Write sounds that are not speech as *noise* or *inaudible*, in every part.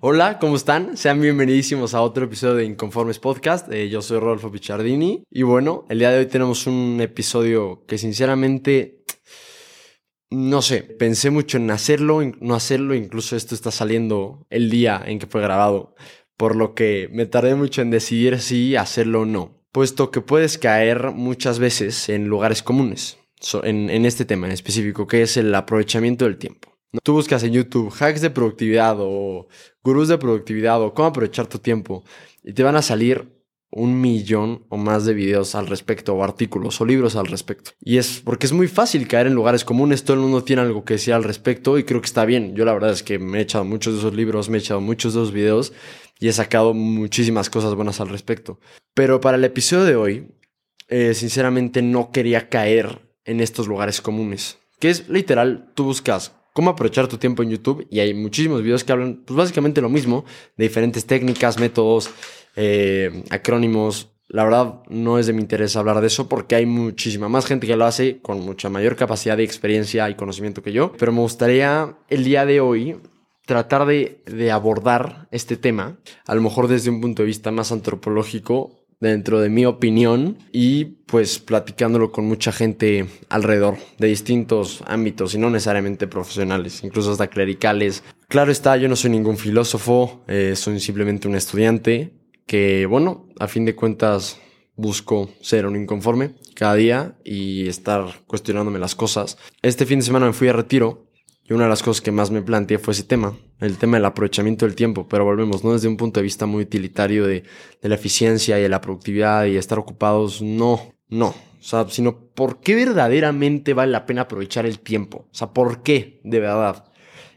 Hola, ¿cómo están? Sean bienvenidísimos a otro episodio de Inconformes Podcast. Eh, yo soy Rodolfo Pichardini y bueno, el día de hoy tenemos un episodio que sinceramente, no sé, pensé mucho en hacerlo, no hacerlo, incluso esto está saliendo el día en que fue grabado, por lo que me tardé mucho en decidir si hacerlo o no, puesto que puedes caer muchas veces en lugares comunes, en, en este tema en específico, que es el aprovechamiento del tiempo. Tú buscas en YouTube hacks de productividad o gurús de productividad o cómo aprovechar tu tiempo y te van a salir un millón o más de videos al respecto o artículos o libros al respecto. Y es porque es muy fácil caer en lugares comunes, todo el mundo tiene algo que decir al respecto y creo que está bien. Yo la verdad es que me he echado muchos de esos libros, me he echado muchos de esos videos y he sacado muchísimas cosas buenas al respecto. Pero para el episodio de hoy, eh, sinceramente no quería caer en estos lugares comunes. Que es literal, tú buscas cómo aprovechar tu tiempo en YouTube y hay muchísimos videos que hablan pues básicamente lo mismo, de diferentes técnicas, métodos, eh, acrónimos. La verdad no es de mi interés hablar de eso porque hay muchísima más gente que lo hace con mucha mayor capacidad de experiencia y conocimiento que yo, pero me gustaría el día de hoy tratar de, de abordar este tema, a lo mejor desde un punto de vista más antropológico dentro de mi opinión y pues platicándolo con mucha gente alrededor de distintos ámbitos y no necesariamente profesionales, incluso hasta clericales. Claro está, yo no soy ningún filósofo, eh, soy simplemente un estudiante que, bueno, a fin de cuentas busco ser un inconforme cada día y estar cuestionándome las cosas. Este fin de semana me fui a retiro y una de las cosas que más me planteé fue ese tema, el tema del aprovechamiento del tiempo, pero volvemos, no desde un punto de vista muy utilitario de, la eficiencia y de la productividad y estar ocupados, no, no, o sea, sino por qué verdaderamente vale la pena aprovechar el tiempo, o sea, por qué, de verdad.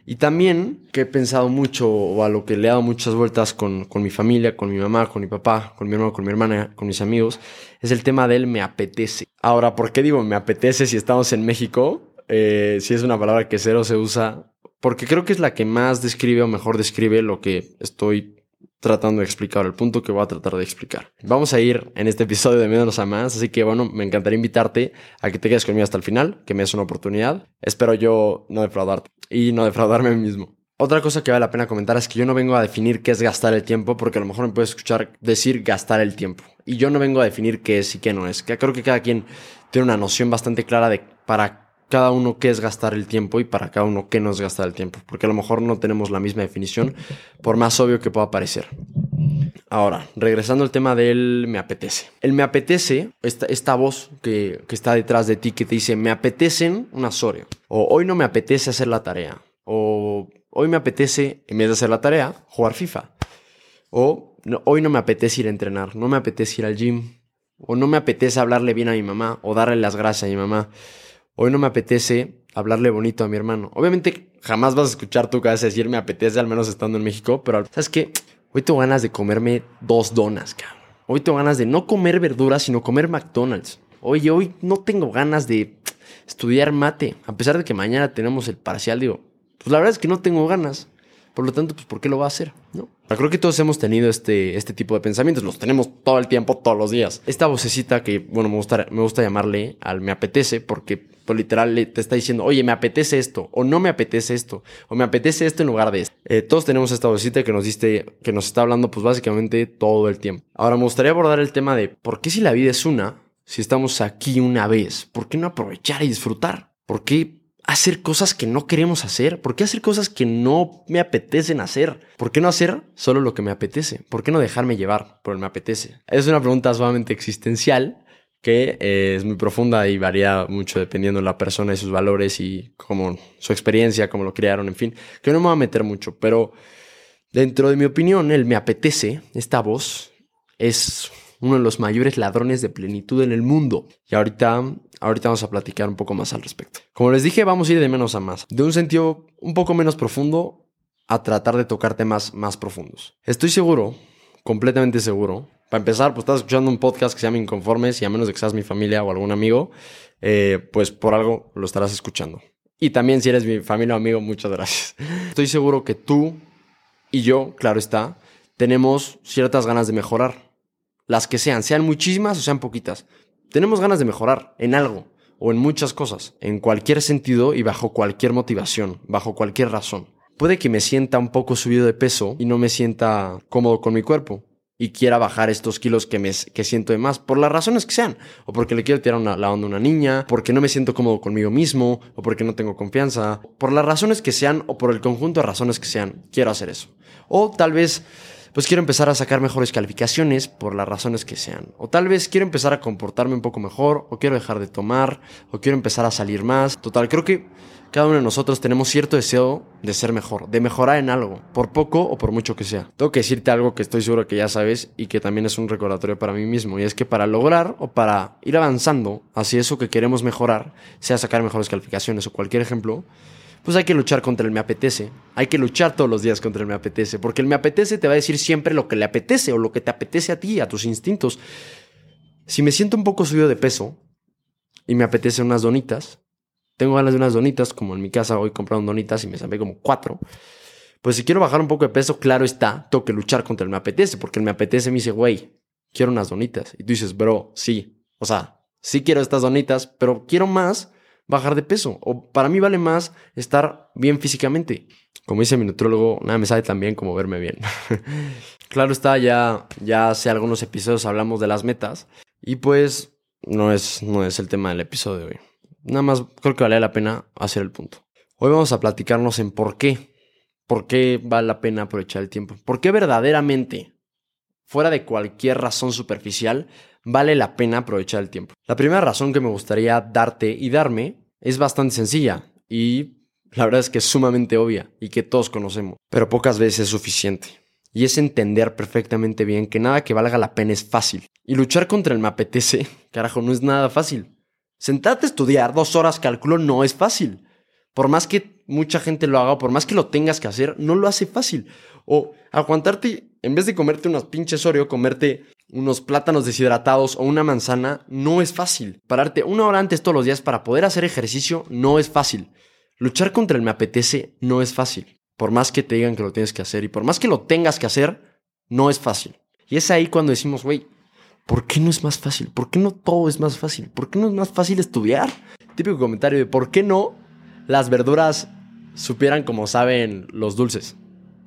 Y también que he pensado mucho o a lo que le he dado muchas vueltas con, con mi familia, con mi mamá, con mi papá, con mi hermano, con mi hermana, con mis amigos, es el tema del me apetece. Ahora, ¿por qué digo me apetece si estamos en México? Eh, si es una palabra que cero se usa, porque creo que es la que más describe o mejor describe lo que estoy tratando de explicar, el punto que voy a tratar de explicar. Vamos a ir en este episodio de menos a más, así que bueno, me encantaría invitarte a que te quedes conmigo hasta el final, que me des una oportunidad. Espero yo no defraudarte y no defraudarme mismo. Otra cosa que vale la pena comentar es que yo no vengo a definir qué es gastar el tiempo, porque a lo mejor me puedes escuchar decir gastar el tiempo. Y yo no vengo a definir qué es y qué no es. Creo que cada quien tiene una noción bastante clara de para cada uno qué es gastar el tiempo y para cada uno qué no es gastar el tiempo, porque a lo mejor no tenemos la misma definición, por más obvio que pueda parecer. Ahora, regresando al tema del me apetece. El me apetece, esta, esta voz que, que, está detrás de ti que te dice, me apetecen una Oreo. O hoy no me apetece hacer la tarea. O hoy me apetece, en vez de hacer la tarea, jugar FIFA. O hoy no me apetece ir a entrenar, no me apetece ir al gym. O no me apetece hablarle bien a mi mamá o darle las gracias a mi mamá hoy no me apetece hablarle bonito a mi hermano. Obviamente jamás vas a escuchar tu casa decir me apetece, al menos estando en México, pero ¿sabes qué? Hoy tengo ganas de comerme dos donas, cabrón. Hoy tengo ganas de no comer verduras, sino comer McDonald's. Oye, hoy no tengo ganas de estudiar mate, a pesar de que mañana tenemos el parcial, digo, pues la verdad es que no tengo ganas. Por lo tanto, pues ¿por qué lo va a hacer? ¿No? Creo que todos hemos tenido este, este tipo de pensamientos, los tenemos todo el tiempo, todos los días. Esta vocecita que, bueno, me gusta, me gusta llamarle al me apetece, porque pues, literal te está diciendo, oye, me apetece esto, o no me apetece esto, o me apetece esto en lugar de esto. Eh, todos tenemos esta vocecita que nos, diste, que nos está hablando, pues básicamente todo el tiempo. Ahora, me gustaría abordar el tema de por qué si la vida es una, si estamos aquí una vez, ¿por qué no aprovechar y disfrutar? ¿Por qué hacer cosas que no queremos hacer? ¿Por qué hacer cosas que no me apetecen hacer? ¿Por qué no hacer solo lo que me apetece? ¿Por qué no dejarme llevar por el me apetece? Es una pregunta sumamente existencial que eh, es muy profunda y varía mucho dependiendo de la persona y sus valores y como su experiencia, cómo lo crearon, en fin, que no me voy a meter mucho, pero dentro de mi opinión, el me apetece, esta voz, es uno de los mayores ladrones de plenitud en el mundo. Y ahorita, ahorita vamos a platicar un poco más al respecto. Como les dije, vamos a ir de menos a más. De un sentido un poco menos profundo a tratar de tocar temas más profundos. Estoy seguro, completamente seguro. Para empezar, pues estás escuchando un podcast que se llama Inconformes y a menos de que seas mi familia o algún amigo, eh, pues por algo lo estarás escuchando. Y también si eres mi familia o amigo, muchas gracias. Estoy seguro que tú y yo, claro está, tenemos ciertas ganas de mejorar las que sean, sean muchísimas o sean poquitas. Tenemos ganas de mejorar en algo o en muchas cosas, en cualquier sentido y bajo cualquier motivación, bajo cualquier razón. puede que me sienta un poco subido de peso y no me sienta cómodo con mi cuerpo y quiera bajar estos kilos que, me, que siento de más, por las razones que sean, o porque le quiero tirar la onda a una niña, porque no me siento cómodo conmigo mismo, o porque no tengo confianza, por las razones que sean, o por el conjunto de razones que sean, quiero hacer eso. O tal vez, pues quiero empezar a sacar mejores calificaciones por las razones que sean. O tal vez quiero empezar a comportarme un poco mejor, o quiero dejar de tomar, o quiero empezar a salir más. Total, creo que cada uno de nosotros tenemos cierto deseo de ser mejor, de mejorar en algo, por poco o por mucho que sea. Tengo que decirte algo que estoy seguro que ya sabes y que también es un recordatorio para mí mismo, y es que para lograr o para ir avanzando hacia eso que queremos mejorar, sea sacar mejores calificaciones o cualquier ejemplo, pues hay que luchar contra el me apetece. Hay que luchar todos los días contra el me apetece, porque el me apetece te va a decir siempre lo que le apetece o lo que te apetece a ti, a tus instintos. Si me siento un poco subido de peso y me apetece unas donitas, tengo ganas de unas donitas, como en mi casa hoy compraron donitas y me saqué como cuatro. Pues si quiero bajar un poco de peso, claro está, tengo que luchar contra el me apetece, porque el me apetece me dice, güey, quiero unas donitas. Y tú dices, bro, sí, o sea, sí quiero estas donitas, pero quiero más bajar de peso. O para mí vale más estar bien físicamente. Como dice mi nutrólogo, nada me sabe tan bien como verme bien. *laughs* claro está, ya, ya hace algunos episodios hablamos de las metas. Y pues no es, no es el tema del episodio de hoy. Nada más creo que vale la pena hacer el punto. Hoy vamos a platicarnos en por qué. ¿Por qué vale la pena aprovechar el tiempo? ¿Por qué verdaderamente, fuera de cualquier razón superficial, vale la pena aprovechar el tiempo? La primera razón que me gustaría darte y darme es bastante sencilla y la verdad es que es sumamente obvia y que todos conocemos, pero pocas veces es suficiente. Y es entender perfectamente bien que nada que valga la pena es fácil. Y luchar contra el me apetece, *laughs* carajo, no es nada fácil. Sentarte a estudiar dos horas cálculo no es fácil. Por más que mucha gente lo haga, por más que lo tengas que hacer, no lo hace fácil. O aguantarte, en vez de comerte unos pinches Oreo, comerte unos plátanos deshidratados o una manzana, no es fácil. Pararte una hora antes todos los días para poder hacer ejercicio no es fácil. Luchar contra el me apetece no es fácil. Por más que te digan que lo tienes que hacer y por más que lo tengas que hacer, no es fácil. Y es ahí cuando decimos, güey, ¿por qué no es más fácil? ¿Por qué no todo es más fácil? ¿Por qué no es más fácil estudiar? Típico comentario de ¿por qué no las verduras supieran como saben los dulces?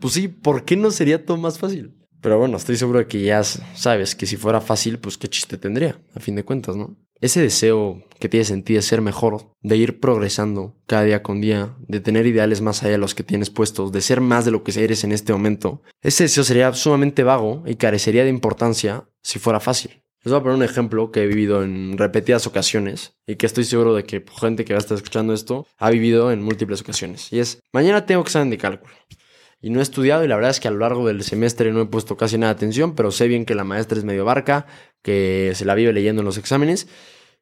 Pues sí, ¿por qué no sería todo más fácil? Pero bueno, estoy seguro de que ya sabes que si fuera fácil, pues qué chiste tendría, a fin de cuentas, ¿no? Ese deseo que tienes en ti de ser mejor, de ir progresando cada día con día, de tener ideales más allá de los que tienes puestos, de ser más de lo que eres en este momento, ese deseo sería sumamente vago y carecería de importancia si fuera fácil. Les voy a poner un ejemplo que he vivido en repetidas ocasiones y que estoy seguro de que gente que va a estar escuchando esto ha vivido en múltiples ocasiones. Y es, mañana tengo examen de cálculo. Y no he estudiado y la verdad es que a lo largo del semestre no he puesto casi nada de atención, pero sé bien que la maestra es medio barca, que se la vive leyendo en los exámenes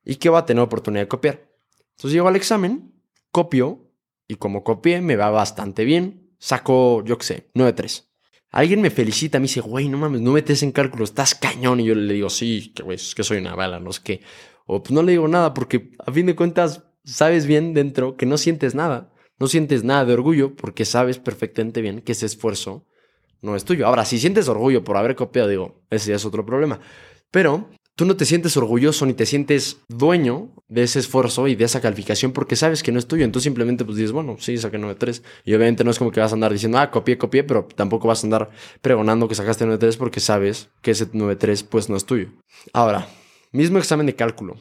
y que va a tener oportunidad de copiar. Entonces llego al examen, copio y como copié me va bastante bien. Saco, yo qué sé, 9-3. Alguien me felicita, me dice, güey, no mames, no metes en cálculo, estás cañón. Y yo le digo, sí, que güey, es que soy una bala, no es que. O pues no le digo nada porque a fin de cuentas sabes bien dentro que no sientes nada. No sientes nada de orgullo porque sabes perfectamente bien que ese esfuerzo no es tuyo. Ahora, si sientes orgullo por haber copiado, digo, ese ya es otro problema. Pero tú no te sientes orgulloso ni te sientes dueño de ese esfuerzo y de esa calificación porque sabes que no es tuyo. Entonces simplemente pues dices, bueno, sí, saqué 9.3. Y obviamente no es como que vas a andar diciendo, ah, copié, copié, pero tampoco vas a andar pregonando que sacaste 9.3 porque sabes que ese 9.3 pues no es tuyo. Ahora, mismo examen de cálculo.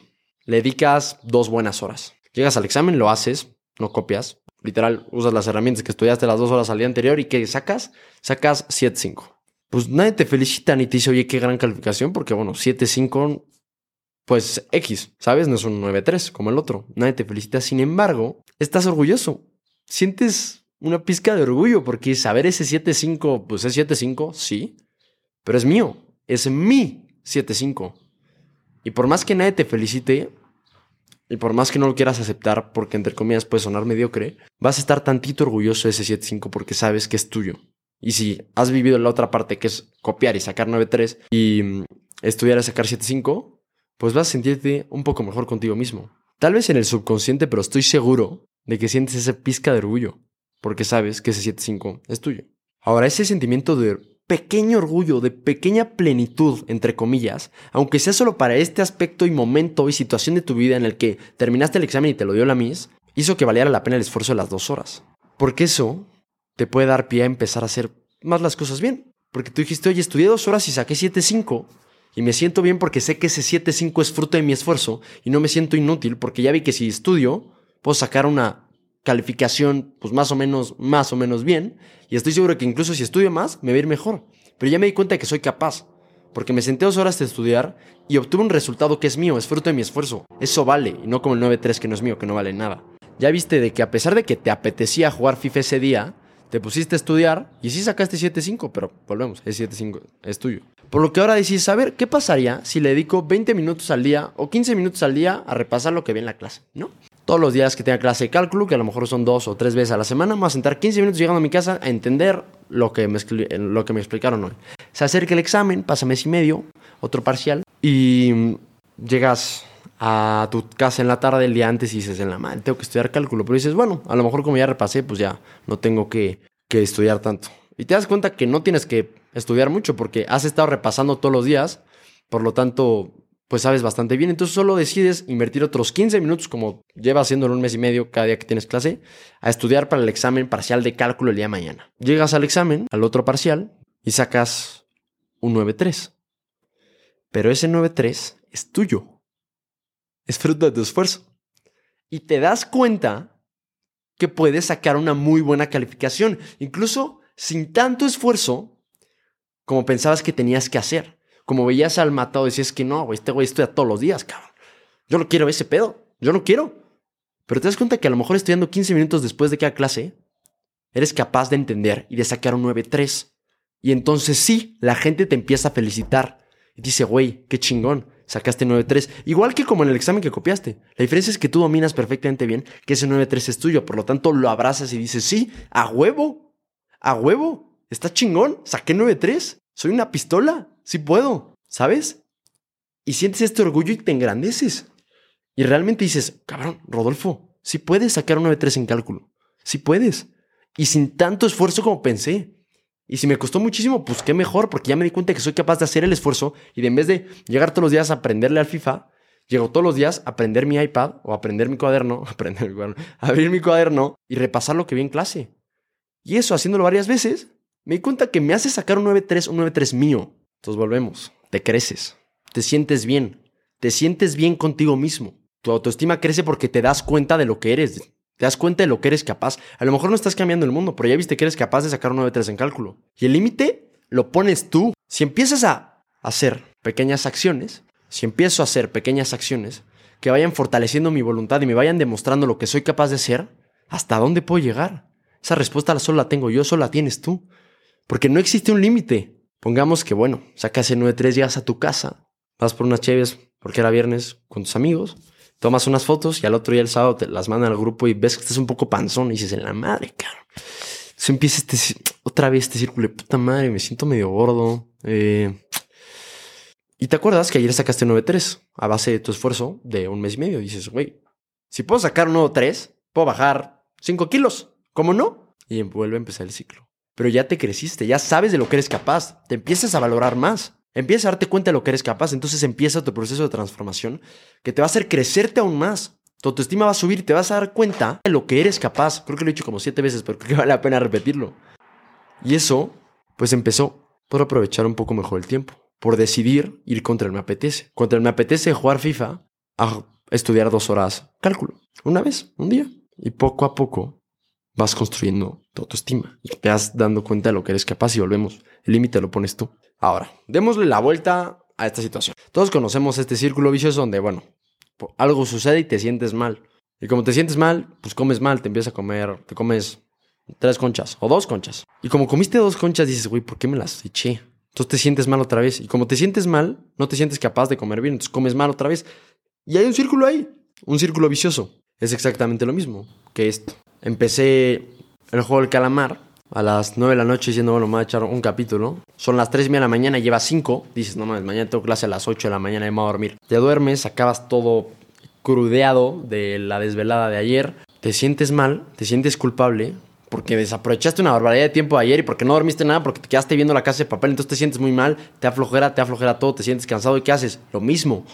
Le dedicas dos buenas horas. Llegas al examen, lo haces, no copias. Literal, usas las herramientas que estudiaste las dos horas al día anterior y ¿qué sacas? Sacas 7.5 pues nadie te felicita ni te dice, oye, qué gran calificación, porque bueno, 7-5, pues X, ¿sabes? No es un 9-3 como el otro. Nadie te felicita. Sin embargo, estás orgulloso. Sientes una pizca de orgullo porque saber ese 7-5, pues es 7-5, sí, pero es mío, es mi 7-5. Y por más que nadie te felicite, y por más que no lo quieras aceptar, porque entre comillas puede sonar mediocre, vas a estar tantito orgulloso de ese 7-5 porque sabes que es tuyo. Y si has vivido la otra parte que es copiar y sacar 9.3 y mm, estudiar y sacar 7.5, pues vas a sentirte un poco mejor contigo mismo. Tal vez en el subconsciente, pero estoy seguro de que sientes ese pizca de orgullo, porque sabes que ese 7.5 es tuyo. Ahora, ese sentimiento de pequeño orgullo, de pequeña plenitud, entre comillas, aunque sea solo para este aspecto y momento y situación de tu vida en el que terminaste el examen y te lo dio la MIS, hizo que valiera la pena el esfuerzo de las dos horas. Porque eso te puede dar pie a empezar a hacer más las cosas bien. Porque tú dijiste, oye, estudié dos horas y saqué 7.5 y me siento bien porque sé que ese 7.5 es fruto de mi esfuerzo y no me siento inútil porque ya vi que si estudio puedo sacar una calificación pues más o menos, más o menos bien y estoy seguro que incluso si estudio más me va a ir mejor. Pero ya me di cuenta de que soy capaz porque me senté dos horas de estudiar y obtuve un resultado que es mío, es fruto de mi esfuerzo. Eso vale y no como el 9.3 que no es mío, que no vale nada. Ya viste de que a pesar de que te apetecía jugar FIFA ese día, te pusiste a estudiar y sí sacaste 7.5, pero volvemos, es 7.5, es tuyo. Por lo que ahora decís, a ver, ¿qué pasaría si le dedico 20 minutos al día o 15 minutos al día a repasar lo que vi en la clase? ¿No? Todos los días que tenga clase de cálculo, que a lo mejor son dos o tres veces a la semana, a sentar 15 minutos llegando a mi casa a entender lo que me, lo que me explicaron hoy. Se acerca el examen, pasa mes y medio, otro parcial, y llegas a tu casa en la tarde del día antes y dices, en la madre, tengo que estudiar cálculo. Pero dices, bueno, a lo mejor como ya repasé, pues ya no tengo que, que estudiar tanto. Y te das cuenta que no tienes que estudiar mucho porque has estado repasando todos los días, por lo tanto, pues sabes bastante bien. Entonces solo decides invertir otros 15 minutos, como llevas haciendo en un mes y medio cada día que tienes clase, a estudiar para el examen parcial de cálculo el día de mañana. Llegas al examen, al otro parcial, y sacas un 9.3. Pero ese 9.3 es tuyo es fruto de tu esfuerzo. Y te das cuenta que puedes sacar una muy buena calificación, incluso sin tanto esfuerzo como pensabas que tenías que hacer. Como veías al matado, decías que no, este güey estudia todos los días, cabrón. Yo no quiero ese pedo, yo no quiero. Pero te das cuenta que a lo mejor estudiando 15 minutos después de cada clase, eres capaz de entender y de sacar un 9-3. Y entonces sí, la gente te empieza a felicitar. Y dice, güey, qué chingón sacaste 9.3. Igual que como en el examen que copiaste. La diferencia es que tú dominas perfectamente bien que ese 9.3 es tuyo. Por lo tanto, lo abrazas y dices, sí, a huevo. A huevo. Está chingón. Saqué 9.3. Soy una pistola. Sí puedo. ¿Sabes? Y sientes este orgullo y te engrandeces. Y realmente dices, cabrón, Rodolfo, sí puedes sacar un 9.3 en cálculo. Sí puedes. Y sin tanto esfuerzo como pensé. Y si me costó muchísimo, pues qué mejor, porque ya me di cuenta que soy capaz de hacer el esfuerzo y de en vez de llegar todos los días a aprenderle al FIFA, llego todos los días a aprender mi iPad o a aprender mi cuaderno, *laughs* aprender mi cuaderno, abrir mi cuaderno y repasar lo que vi en clase. Y eso, haciéndolo varias veces, me di cuenta que me hace sacar un 9.3, un 9.3 mío. Entonces volvemos, te creces, te sientes bien, te sientes bien contigo mismo. Tu autoestima crece porque te das cuenta de lo que eres, te das cuenta de lo que eres capaz. A lo mejor no estás cambiando el mundo, pero ya viste que eres capaz de sacar un 9-3 en cálculo. Y el límite lo pones tú. Si empiezas a hacer pequeñas acciones, si empiezo a hacer pequeñas acciones que vayan fortaleciendo mi voluntad y me vayan demostrando lo que soy capaz de hacer, ¿hasta dónde puedo llegar? Esa respuesta solo la tengo yo, solo la tienes tú. Porque no existe un límite. Pongamos que, bueno, sacas el 9-3, llegas a tu casa, vas por unas cheves porque era viernes con tus amigos, tomas unas fotos y al otro día el sábado te las mandan al grupo y ves que estás un poco panzón y dices, en la madre, cabrón. Se empieza este, otra vez este círculo de puta madre, me siento medio gordo. Eh. y te acuerdas que ayer sacaste 9.3 a base de tu esfuerzo de un mes y medio. dices, güey, si puedo sacar un nuevo 3, puedo bajar 5 kilos. ¿Cómo no? Y vuelve a empezar el ciclo. Pero ya te creciste, ya sabes de lo que eres capaz, te empiezas a valorar más. Empieza a darte cuenta de lo que eres capaz, entonces empieza tu proceso de transformación que te va a hacer crecerte aún más. Tu autoestima va a subir y te vas a dar cuenta de lo que eres capaz. Creo que lo he dicho como siete veces, pero *laughs* creo que vale la pena repetirlo. Y eso, pues empezó por aprovechar un poco mejor el tiempo, por decidir ir contra el me apetece. Contra el me apetece jugar FIFA a estudiar dos horas cálculo. Una vez, un día. Y poco a poco vas construyendo tu autoestima y te vas dando cuenta de lo que eres capaz y volvemos. El límite lo pones tú. Ahora, démosle la vuelta a esta situación. Todos conocemos este círculo vicioso donde, bueno, algo sucede y te sientes mal. Y como te sientes mal, pues comes mal, te empiezas a comer, te comes tres conchas o dos conchas. Y como comiste dos conchas, dices, güey, ¿por qué me las eché? Entonces te sientes mal otra vez. Y como te sientes mal, no te sientes capaz de comer bien, entonces comes mal otra vez. Y hay un círculo ahí, un círculo vicioso. Es exactamente lo mismo que esto. Empecé el juego del calamar a las 9 de la noche diciendo, bueno, me voy a echar un capítulo. Son las 3 de la mañana, llevas 5. Dices, no mames, mañana tengo clase a las 8 de la mañana y me voy a dormir. Te duermes, acabas todo crudeado de la desvelada de ayer. Te sientes mal, te sientes culpable porque desaprovechaste una barbaridad de tiempo ayer y porque no dormiste nada, porque te quedaste viendo la casa de papel, entonces te sientes muy mal, te aflojera, te aflojera todo, te sientes cansado y ¿qué haces? Lo mismo.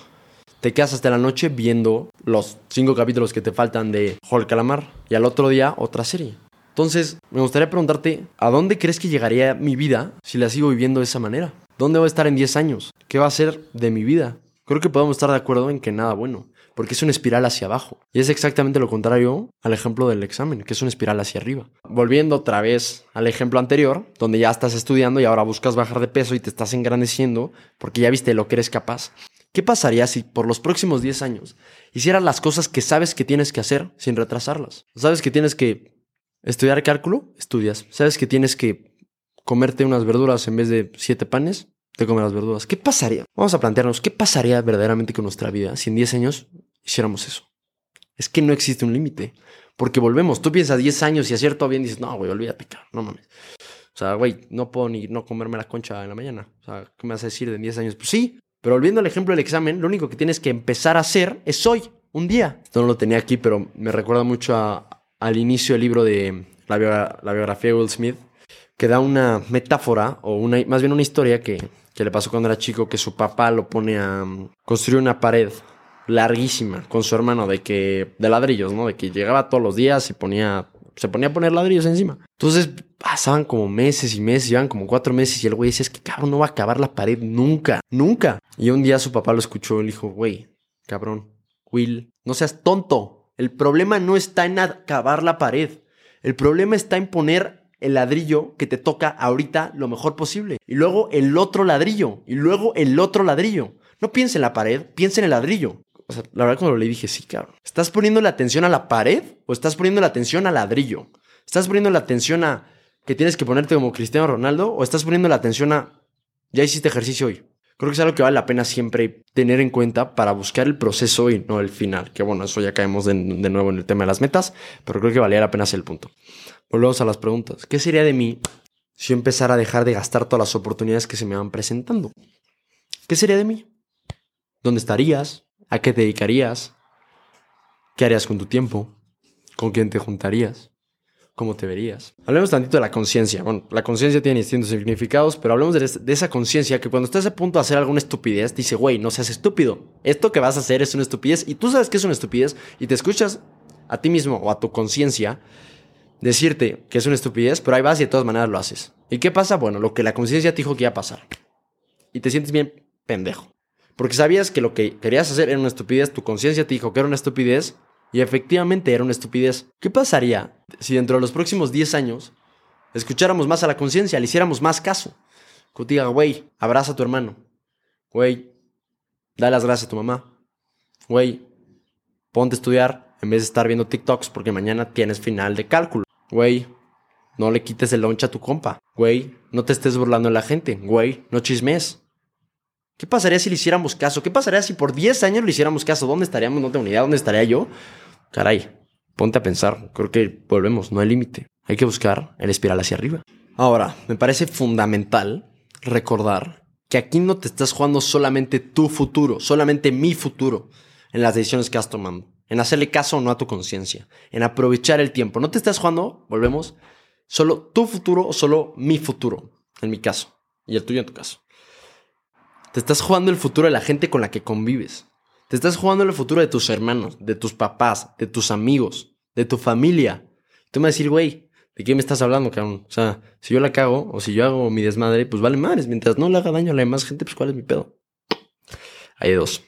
Te quedas hasta la noche viendo los cinco capítulos que te faltan de Hulk Calamar y al otro día otra serie. Entonces, me gustaría preguntarte, ¿a dónde crees que llegaría mi vida si la sigo viviendo de esa manera? ¿Dónde voy a estar en 10 años? ¿Qué va a ser de mi vida? Creo que podemos estar de acuerdo en que nada bueno, porque es una espiral hacia abajo. Y es exactamente lo contrario al ejemplo del examen, que es una espiral hacia arriba. Volviendo otra vez al ejemplo anterior, donde ya estás estudiando y ahora buscas bajar de peso y te estás engrandeciendo porque ya viste lo que eres capaz. ¿Qué pasaría si por los próximos 10 años hicieras las cosas que sabes que tienes que hacer sin retrasarlas? ¿Sabes que tienes que estudiar cálculo? Estudias. ¿Sabes que tienes que comerte unas verduras en vez de siete panes? Te comes las verduras. ¿Qué pasaría? Vamos a plantearnos, ¿qué pasaría verdaderamente con nuestra vida si en 10 años hiciéramos eso? Es que no existe un límite. Porque volvemos, tú piensas 10 años y acierto bien dices, no, güey, olvídate, no mames. O sea, güey, no puedo ni no comerme la concha en la mañana. O sea, ¿qué me vas a decir de 10 años? Pues sí, pero volviendo al ejemplo del examen, lo único que tienes que empezar a hacer es hoy, un día. Esto no lo tenía aquí, pero me recuerda mucho al inicio del libro de la, biografía de Will Smith, que da una metáfora, o una, más bien una historia que, que le pasó cuando era chico, que su papá lo pone a um, construir una pared larguísima con su hermano de que de ladrillos, ¿no? De que llegaba todos los días y ponía se ponía a poner ladrillos encima. Entonces pasaban como meses y meses, llevan como cuatro meses y el güey decía, es que cabrón, no va a acabar la pared nunca, nunca. Y un día su papá lo escuchó y le dijo, güey, cabrón, Will, no seas tonto. El problema no está en acabar la pared. El problema está en poner el ladrillo que te toca ahorita lo mejor posible. Y luego el otro ladrillo. Y luego el otro ladrillo. No piense en la pared, piense en el ladrillo. O sea, la verdad cuando le dije, sí, cabrón. ¿Estás poniendo la atención a la pared o estás poniendo la atención al ladrillo? ¿Estás poniendo la atención a que tienes que ponerte como Cristiano Ronaldo o estás poniendo la atención a ya hiciste ejercicio hoy? Creo que es algo que vale la pena siempre tener en cuenta para buscar el proceso y no el final. Que bueno, eso ya caemos de, de nuevo en el tema de las metas, pero creo que valía la pena hacer el punto. Volvemos a las preguntas. ¿Qué sería de mí si yo empezara a dejar de gastar todas las oportunidades que se me van presentando? ¿Qué sería de mí? ¿Dónde estarías? ¿A qué te dedicarías? ¿Qué harías con tu tiempo? ¿Con quién te juntarías? ¿Cómo te verías? Hablemos tantito de la conciencia. Bueno, la conciencia tiene distintos significados, pero hablemos de, esa conciencia que cuando estás a punto de hacer alguna estupidez, dice, güey, no seas estúpido. Esto que vas a hacer es una estupidez y tú sabes que es una estupidez y te escuchas a ti mismo o a tu conciencia decirte que es una estupidez, pero ahí vas y de todas maneras lo haces. ¿Y qué pasa? Bueno, lo que la conciencia te dijo que iba a pasar. Y te sientes bien pendejo. Porque sabías que lo que querías hacer era una estupidez, tu conciencia te dijo que era una estupidez y efectivamente era una estupidez. ¿Qué pasaría si dentro de los próximos 10 años escucháramos más a la conciencia, le hiciéramos más caso? Que te diga, güey, abraza a tu hermano. Güey, dale las gracias a tu mamá. Güey, ponte a estudiar en vez de estar viendo TikToks porque mañana tienes final de cálculo. Güey, no le quites el lunch a tu compa. Güey, no te estés burlando de la gente. Güey, no chismes. ¿Qué pasaría si le hiciéramos caso? ¿Qué pasaría si por 10 años le hiciéramos caso? ¿Dónde estaríamos? No tengo ni idea. ¿Dónde estaría yo? Caray, ponte a pensar. Creo que volvemos, no hay límite. Hay que buscar el espiral hacia arriba. Ahora, me parece fundamental recordar que aquí no te estás jugando solamente tu futuro, solamente mi futuro en las decisiones que has tomado, en hacerle caso o no a tu conciencia, en aprovechar el tiempo. No te estás jugando, volvemos, solo tu futuro o solo mi futuro, en mi caso, y el tuyo en tu caso. Te estás jugando el futuro de la gente con la que convives. Te estás jugando el futuro de tus hermanos, de tus papás, de tus amigos, de tu familia. Tú me vas a decir, güey, ¿de qué me estás hablando, cabrón? O sea, si yo la cago o si yo hago mi desmadre, pues vale madres. Mientras no le haga daño a la demás gente, pues ¿cuál es mi pedo? Hay dos.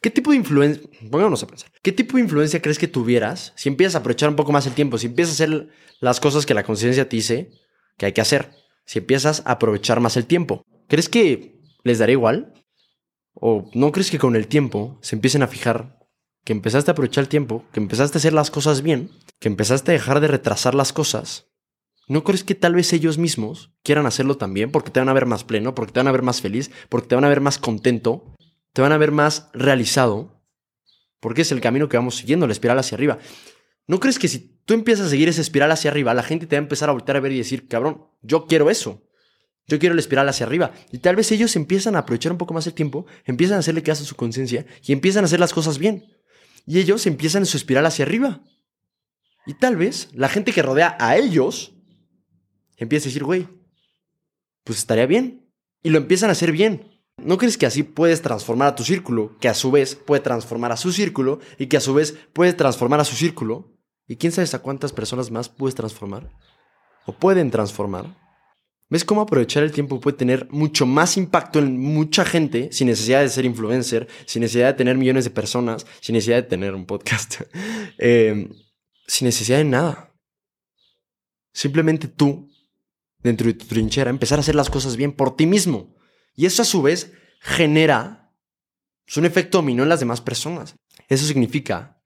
¿Qué tipo de influencia, pongámonos a pensar, qué tipo de influencia crees que tuvieras si empiezas a aprovechar un poco más el tiempo, si empiezas a hacer las cosas que la conciencia te dice que hay que hacer, si empiezas a aprovechar más el tiempo? ¿Crees que les dará igual? ¿O no crees que con el tiempo se empiecen a fijar que empezaste a aprovechar el tiempo, que empezaste a hacer las cosas bien, que empezaste a dejar de retrasar las cosas? ¿No crees que tal vez ellos mismos quieran hacerlo también porque te van a ver más pleno, porque te van a ver más feliz, porque te van a ver más contento, te van a ver más realizado? Porque es el camino que vamos siguiendo, la espiral hacia arriba. ¿No crees que si tú empiezas a seguir esa espiral hacia arriba, la gente te va a empezar a voltear a ver y decir, cabrón, yo quiero eso? Yo quiero la espiral hacia arriba. Y tal vez ellos empiezan a aprovechar un poco más el tiempo, empiezan a hacerle caso a su conciencia y empiezan a hacer las cosas bien. Y ellos empiezan en su espiral hacia arriba. Y tal vez la gente que rodea a ellos empieza a decir, güey, pues estaría bien. Y lo empiezan a hacer bien. ¿No crees que así puedes transformar a tu círculo, que a su vez puede transformar a su círculo y que a su vez puede transformar a su círculo? ¿Y quién sabe a cuántas personas más puedes transformar? ¿O pueden transformar? ¿Ves cómo aprovechar el tiempo puede tener mucho más impacto en mucha gente sin necesidad de ser influencer, sin necesidad de tener millones de personas, sin necesidad de tener un podcast, *laughs* eh, sin necesidad de nada? Simplemente tú, dentro de tu trinchera, empezar a hacer las cosas bien por ti mismo. Y eso a su vez genera un efecto dominó en las demás personas. Eso significa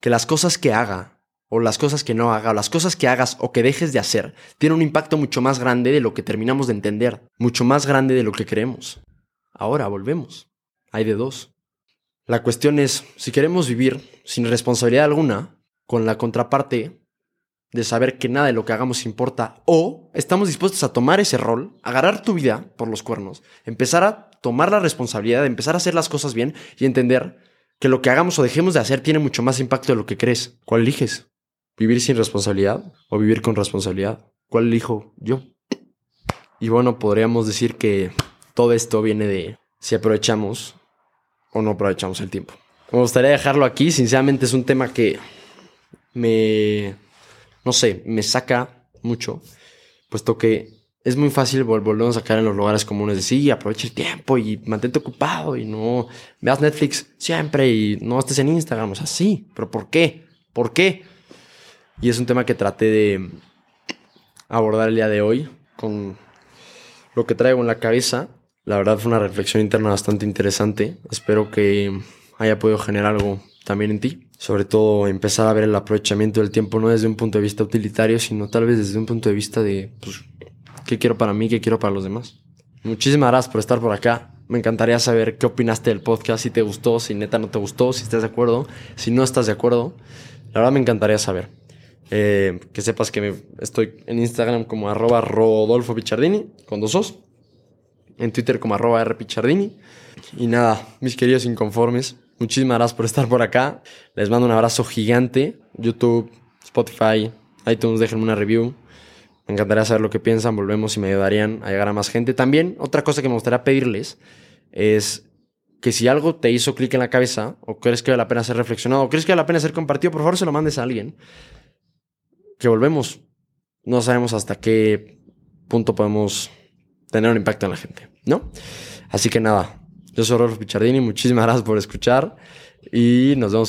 que las cosas que haga o las cosas que no haga, o las cosas que hagas o que dejes de hacer, tiene un impacto mucho más grande de lo que terminamos de entender, mucho más grande de lo que creemos. Ahora volvemos. Hay de dos. La cuestión es, si queremos vivir sin responsabilidad alguna, con la contraparte de saber que nada de lo que hagamos importa, o estamos dispuestos a tomar ese rol, agarrar tu vida por los cuernos, empezar a tomar la responsabilidad, empezar a hacer las cosas bien y entender que lo que hagamos o dejemos de hacer tiene mucho más impacto de lo que crees. ¿Cuál eliges? ¿Vivir sin responsabilidad o vivir con responsabilidad? ¿Cuál elijo yo? Y bueno, podríamos decir que todo esto viene de si aprovechamos o no aprovechamos el tiempo. Me gustaría dejarlo aquí, sinceramente es un tema que me, no sé, me saca mucho, puesto que es muy fácil volvernos a sacar en los lugares comunes de sí, aprovecha el tiempo y mantente ocupado y no veas Netflix siempre y no estés en Instagram, o sea, sí, pero ¿por qué? ¿Por qué? Y es un tema que traté de abordar el día de hoy con lo que traigo en la cabeza. La verdad fue una reflexión interna bastante interesante. Espero que haya podido generar algo también en ti. Sobre todo empezar a ver el aprovechamiento del tiempo no desde un punto de vista utilitario, sino tal vez desde un punto de vista de pues, qué quiero para mí, qué quiero para los demás. Muchísimas gracias por estar por acá. Me encantaría saber qué opinaste del podcast, si te gustó, si neta no te gustó, si estás de acuerdo, si no estás de acuerdo. La verdad me encantaría saber. Eh, que sepas que estoy en Instagram como arroba Rodolfo Pichardini, con dos os. En Twitter como arroba Y nada, mis queridos inconformes, muchísimas gracias por estar por acá. Les mando un abrazo gigante. YouTube, Spotify, iTunes, déjenme una review. Me encantaría saber lo que piensan, volvemos y me ayudarían a llegar a más gente. También, otra cosa que me gustaría pedirles es que si algo te hizo clic en la cabeza, o crees que vale la pena ser reflexionado, o crees que vale la pena ser compartido, por favor se lo mandes a alguien que volvemos. No sabemos hasta qué punto podemos tener un impacto en la gente, ¿no? Así que nada, yo soy Rolf Pichardini, muchísimas gracias por escuchar y nos vemos